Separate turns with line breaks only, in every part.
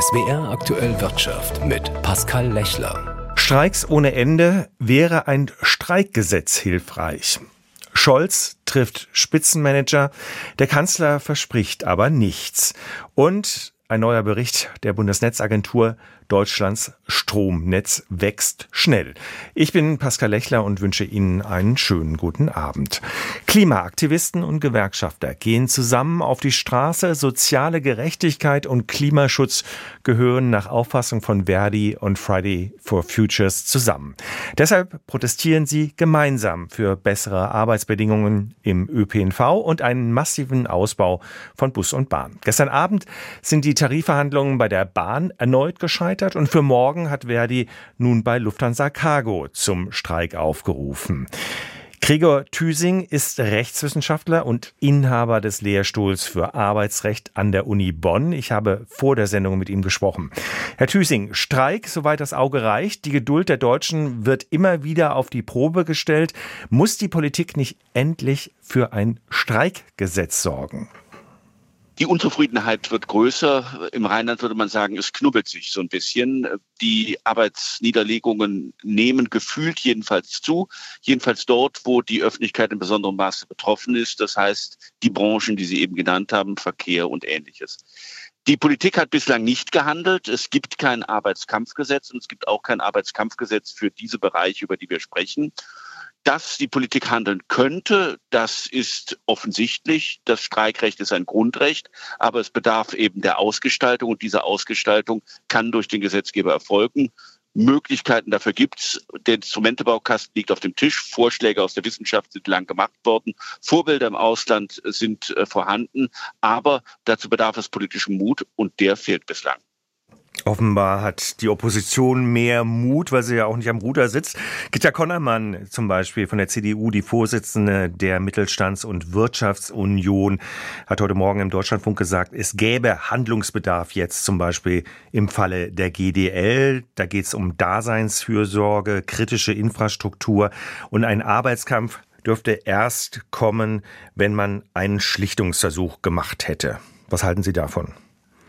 SWR aktuell Wirtschaft mit Pascal Lechler.
Streiks ohne Ende wäre ein Streikgesetz hilfreich. Scholz trifft Spitzenmanager, der Kanzler verspricht aber nichts. Und ein neuer Bericht der Bundesnetzagentur Deutschlands Stromnetz wächst schnell. Ich bin Pascal Lechler und wünsche Ihnen einen schönen guten Abend. Klimaaktivisten und Gewerkschafter gehen zusammen auf die Straße. Soziale Gerechtigkeit und Klimaschutz gehören nach Auffassung von Verdi und Friday for Futures zusammen. Deshalb protestieren sie gemeinsam für bessere Arbeitsbedingungen im ÖPNV und einen massiven Ausbau von Bus und Bahn. Gestern Abend sind die Tarifverhandlungen bei der Bahn erneut gescheitert gescheitert und für morgen hat Verdi nun bei Lufthansa Cargo zum Streik aufgerufen. Gregor Thüsing ist Rechtswissenschaftler und Inhaber des Lehrstuhls für Arbeitsrecht an der Uni Bonn. Ich habe vor der Sendung mit ihm gesprochen. Herr Thüsing, Streik, soweit das Auge reicht. Die Geduld der Deutschen wird immer wieder auf die Probe gestellt. Muss die Politik nicht endlich für ein Streikgesetz sorgen?
Die Unzufriedenheit wird größer. Im Rheinland würde man sagen, es knubbelt sich so ein bisschen. Die Arbeitsniederlegungen nehmen gefühlt jedenfalls zu. Jedenfalls dort, wo die Öffentlichkeit in besonderem Maße betroffen ist. Das heißt, die Branchen, die Sie eben genannt haben, Verkehr und ähnliches. Die Politik hat bislang nicht gehandelt. Es gibt kein Arbeitskampfgesetz und es gibt auch kein Arbeitskampfgesetz für diese Bereiche, über die wir sprechen. Dass die Politik handeln könnte, das ist offensichtlich. Das Streikrecht ist ein Grundrecht, aber es bedarf eben der Ausgestaltung und diese Ausgestaltung kann durch den Gesetzgeber erfolgen. Möglichkeiten dafür gibt es. Der Instrumentebaukasten liegt auf dem Tisch. Vorschläge aus der Wissenschaft sind lang gemacht worden. Vorbilder im Ausland sind äh, vorhanden. Aber dazu bedarf es politischen Mut und der fehlt bislang.
Offenbar hat die Opposition mehr Mut, weil sie ja auch nicht am Ruder sitzt. Gitta Konnermann zum Beispiel von der CDU, die Vorsitzende der Mittelstands- und Wirtschaftsunion, hat heute Morgen im Deutschlandfunk gesagt, es gäbe Handlungsbedarf jetzt zum Beispiel im Falle der GDL. Da geht es um Daseinsfürsorge, kritische Infrastruktur und ein Arbeitskampf dürfte erst kommen, wenn man einen Schlichtungsversuch gemacht hätte. Was halten Sie davon?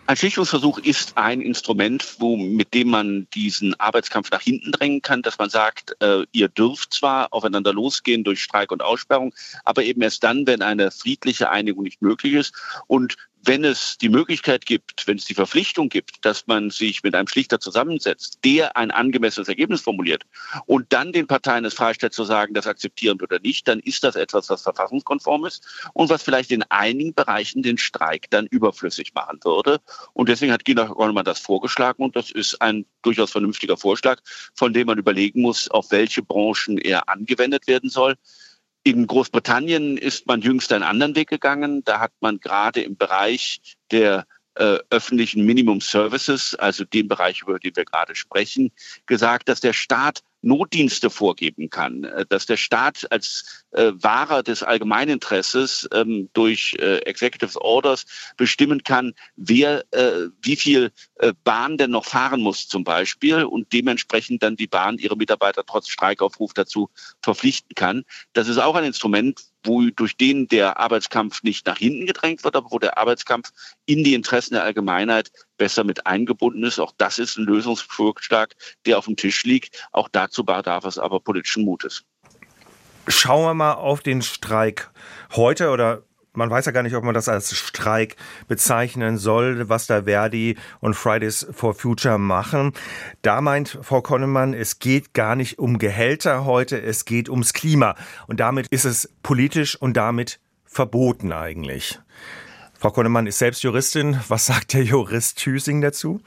Ein Schlichtungsversuch ist ein Instrument, wo, mit dem man diesen Arbeitskampf nach hinten drängen kann, dass man sagt, äh, ihr dürft zwar aufeinander losgehen durch Streik und Aussperrung, aber eben erst dann, wenn eine friedliche Einigung nicht möglich ist. Und wenn es die Möglichkeit gibt, wenn es die Verpflichtung gibt, dass man sich mit einem Schlichter zusammensetzt, der ein angemessenes Ergebnis formuliert und dann den Parteien es freistellt zu sagen, das akzeptieren oder nicht, dann ist das etwas, was verfassungskonform ist und was vielleicht in einigen Bereichen den Streik dann überflüssig machen würde. Und deswegen hat Gina Goldmann das vorgeschlagen und das ist ein durchaus vernünftiger Vorschlag, von dem man überlegen muss, auf welche Branchen er angewendet werden soll. In Großbritannien ist man jüngst einen anderen Weg gegangen. Da hat man gerade im Bereich der äh, öffentlichen Minimum Services, also dem Bereich, über den wir gerade sprechen, gesagt, dass der Staat Notdienste vorgeben kann, äh, dass der Staat als äh, Wahrer des Allgemeininteresses ähm, durch äh, Executive Orders bestimmen kann, wer äh, wie viel äh, Bahn denn noch fahren muss zum Beispiel und dementsprechend dann die Bahn ihre Mitarbeiter trotz Streikaufruf dazu verpflichten kann. Das ist auch ein Instrument, wo durch den der Arbeitskampf nicht nach hinten gedrängt wird, aber wo der Arbeitskampf in die Interessen der Allgemeinheit besser mit eingebunden ist. Auch das ist ein Lösungsvorschlag, der auf dem Tisch liegt. Auch dazu bedarf es aber politischen Mutes.
Schauen wir mal auf den Streik heute oder man weiß ja gar nicht, ob man das als Streik bezeichnen soll, was da Verdi und Fridays for Future machen. Da meint Frau Konnemann, es geht gar nicht um Gehälter heute, es geht ums Klima. Und damit ist es politisch und damit verboten eigentlich. Frau Konnemann ist selbst Juristin. Was sagt der Jurist Thüsing dazu?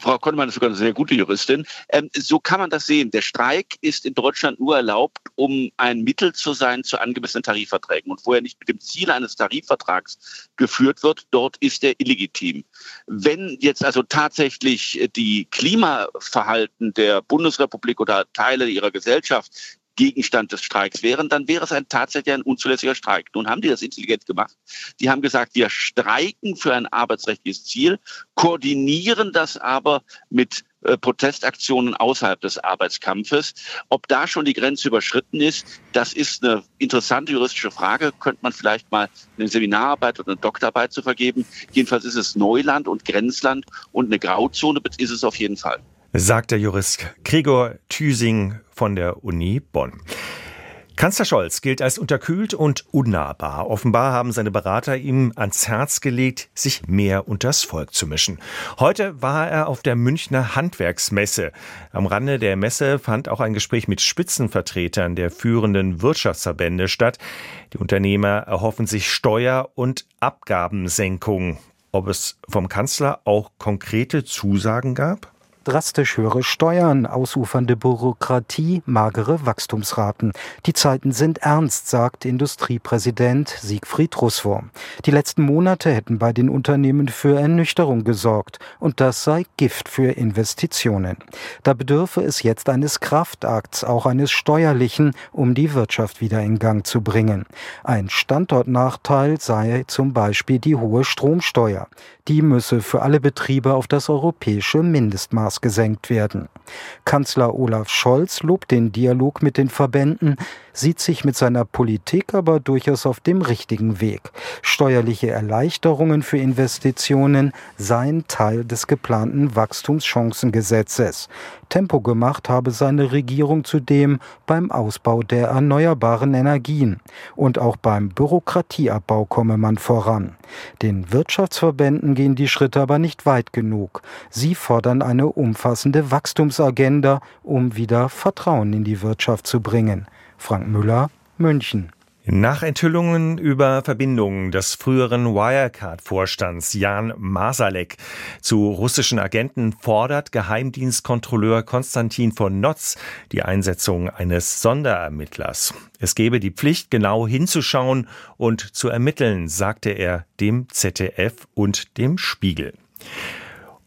Frau Konnemann ist sogar eine sehr gute Juristin. Ähm, so kann man das sehen. Der Streik ist in Deutschland nur erlaubt, um ein Mittel zu sein zu angemessenen Tarifverträgen. Und wo er nicht mit dem Ziel eines Tarifvertrags geführt wird, dort ist er illegitim. Wenn jetzt also tatsächlich die Klimaverhalten der Bundesrepublik oder Teile ihrer Gesellschaft Gegenstand des Streiks wären, dann wäre es ein tatsächlich ein unzulässiger Streik. Nun haben die das intelligent gemacht. Die haben gesagt, wir streiken für ein arbeitsrechtliches Ziel, koordinieren das aber mit äh, Protestaktionen außerhalb des Arbeitskampfes. Ob da schon die Grenze überschritten ist, das ist eine interessante juristische Frage. Könnte man vielleicht mal eine Seminararbeit oder eine Doktorarbeit zu vergeben. Jedenfalls ist es Neuland und Grenzland und eine Grauzone ist es auf jeden Fall.
Sagt der Jurist Gregor Thüsing von der Uni Bonn. Kanzler Scholz gilt als unterkühlt und unnahbar. Offenbar haben seine Berater ihm ans Herz gelegt, sich mehr unters Volk zu mischen. Heute war er auf der Münchner Handwerksmesse. Am Rande der Messe fand auch ein Gespräch mit Spitzenvertretern der führenden Wirtschaftsverbände statt. Die Unternehmer erhoffen sich Steuer- und Abgabensenkungen. Ob es vom Kanzler auch konkrete Zusagen gab?
Drastisch höhere Steuern, ausufernde Bürokratie, magere Wachstumsraten. Die Zeiten sind ernst, sagt Industriepräsident Siegfried Russwurm. Die letzten Monate hätten bei den Unternehmen für Ernüchterung gesorgt und das sei Gift für Investitionen. Da bedürfe es jetzt eines Kraftakts, auch eines steuerlichen, um die Wirtschaft wieder in Gang zu bringen. Ein Standortnachteil sei zum Beispiel die hohe Stromsteuer. Die müsse für alle Betriebe auf das europäische Mindestmaß gesenkt werden. Kanzler Olaf Scholz lobt den Dialog mit den Verbänden, sieht sich mit seiner Politik aber durchaus auf dem richtigen Weg. Steuerliche Erleichterungen für Investitionen seien Teil des geplanten Wachstumschancengesetzes. Tempo gemacht habe seine Regierung zudem beim Ausbau der erneuerbaren Energien. Und auch beim Bürokratieabbau komme man voran. Den Wirtschaftsverbänden gehen die Schritte aber nicht weit genug. Sie fordern eine umfassende Wachstumsagenda, um wieder Vertrauen in die Wirtschaft zu bringen. Frank Müller, München.
Nach Enthüllungen über Verbindungen des früheren Wirecard-Vorstands Jan Masalek zu russischen Agenten fordert Geheimdienstkontrolleur Konstantin von Notz die Einsetzung eines Sonderermittlers. Es gebe die Pflicht, genau hinzuschauen und zu ermitteln, sagte er dem ZDF und dem Spiegel.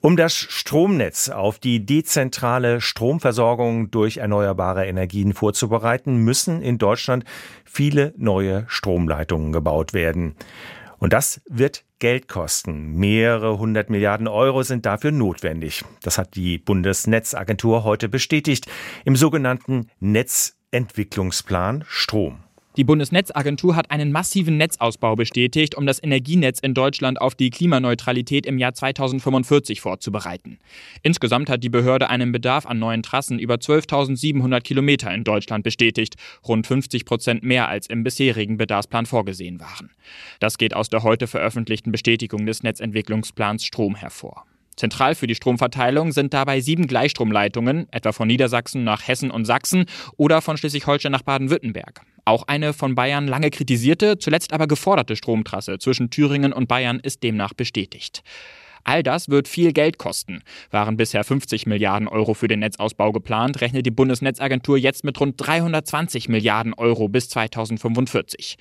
Um das Stromnetz auf die dezentrale Stromversorgung durch erneuerbare Energien vorzubereiten, müssen in Deutschland viele neue Stromleitungen gebaut werden. Und das wird Geld kosten. Mehrere hundert Milliarden Euro sind dafür notwendig. Das hat die Bundesnetzagentur heute bestätigt im sogenannten Netzentwicklungsplan Strom.
Die Bundesnetzagentur hat einen massiven Netzausbau bestätigt, um das Energienetz in Deutschland auf die Klimaneutralität im Jahr 2045 vorzubereiten. Insgesamt hat die Behörde einen Bedarf an neuen Trassen über 12.700 Kilometer in Deutschland bestätigt, rund 50 Prozent mehr als im bisherigen Bedarfsplan vorgesehen waren. Das geht aus der heute veröffentlichten Bestätigung des Netzentwicklungsplans Strom hervor. Zentral für die Stromverteilung sind dabei sieben Gleichstromleitungen, etwa von Niedersachsen nach Hessen und Sachsen oder von Schleswig-Holstein nach Baden-Württemberg. Auch eine von Bayern lange kritisierte, zuletzt aber geforderte Stromtrasse zwischen Thüringen und Bayern ist demnach bestätigt. All das wird viel Geld kosten. Waren bisher 50 Milliarden Euro für den Netzausbau geplant, rechnet die Bundesnetzagentur jetzt mit rund 320 Milliarden Euro bis 2045.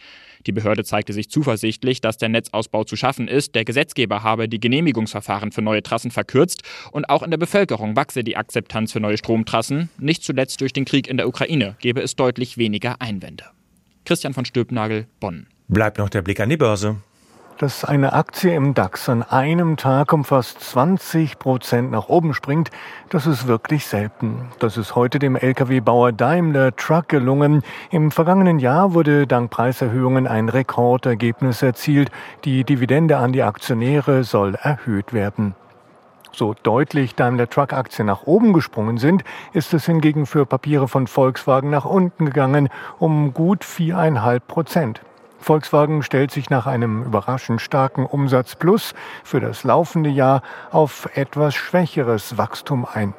Die Behörde zeigte sich zuversichtlich, dass der Netzausbau zu schaffen ist. Der Gesetzgeber habe die Genehmigungsverfahren für neue Trassen verkürzt und auch in der Bevölkerung wachse die Akzeptanz für neue Stromtrassen. Nicht zuletzt durch den Krieg in der Ukraine gebe es deutlich weniger Einwände. Christian von Stülpnagel, Bonn.
Bleibt noch der Blick an die Börse
dass eine Aktie im DAX an einem Tag um fast 20 Prozent nach oben springt, das ist wirklich selten. Das ist heute dem Lkw-Bauer Daimler Truck gelungen. Im vergangenen Jahr wurde dank Preiserhöhungen ein Rekordergebnis erzielt. Die Dividende an die Aktionäre soll erhöht werden. So deutlich Daimler Truck Aktien nach oben gesprungen sind, ist es hingegen für Papiere von Volkswagen nach unten gegangen, um gut viereinhalb Prozent. Volkswagen stellt sich nach einem überraschend starken Umsatz plus für das laufende Jahr auf etwas schwächeres Wachstum ein.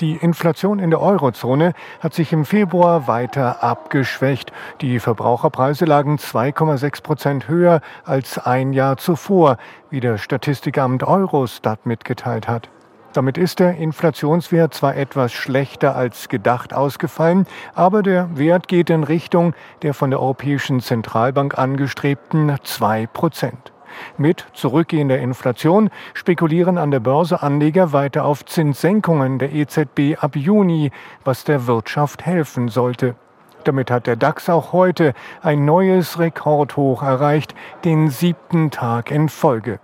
Die Inflation in der Eurozone hat sich im Februar weiter abgeschwächt. Die Verbraucherpreise lagen 2,6 Prozent höher als ein Jahr zuvor, wie der Statistikamt Eurostat mitgeteilt hat. Damit ist der Inflationswert zwar etwas schlechter als gedacht ausgefallen, aber der Wert geht in Richtung der von der Europäischen Zentralbank angestrebten 2 Prozent. Mit zurückgehender Inflation spekulieren an der Börse Anleger weiter auf Zinssenkungen der EZB ab Juni, was der Wirtschaft helfen sollte. Damit hat der DAX auch heute ein neues Rekordhoch erreicht, den siebten Tag in Folge.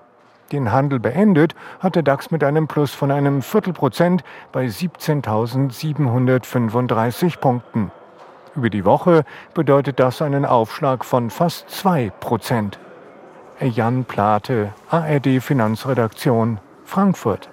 Den Handel beendet hat der DAX mit einem Plus von einem Viertelprozent bei 17.735 Punkten. Über die Woche bedeutet das einen Aufschlag von fast zwei Prozent. Jan Plate, ARD Finanzredaktion, Frankfurt.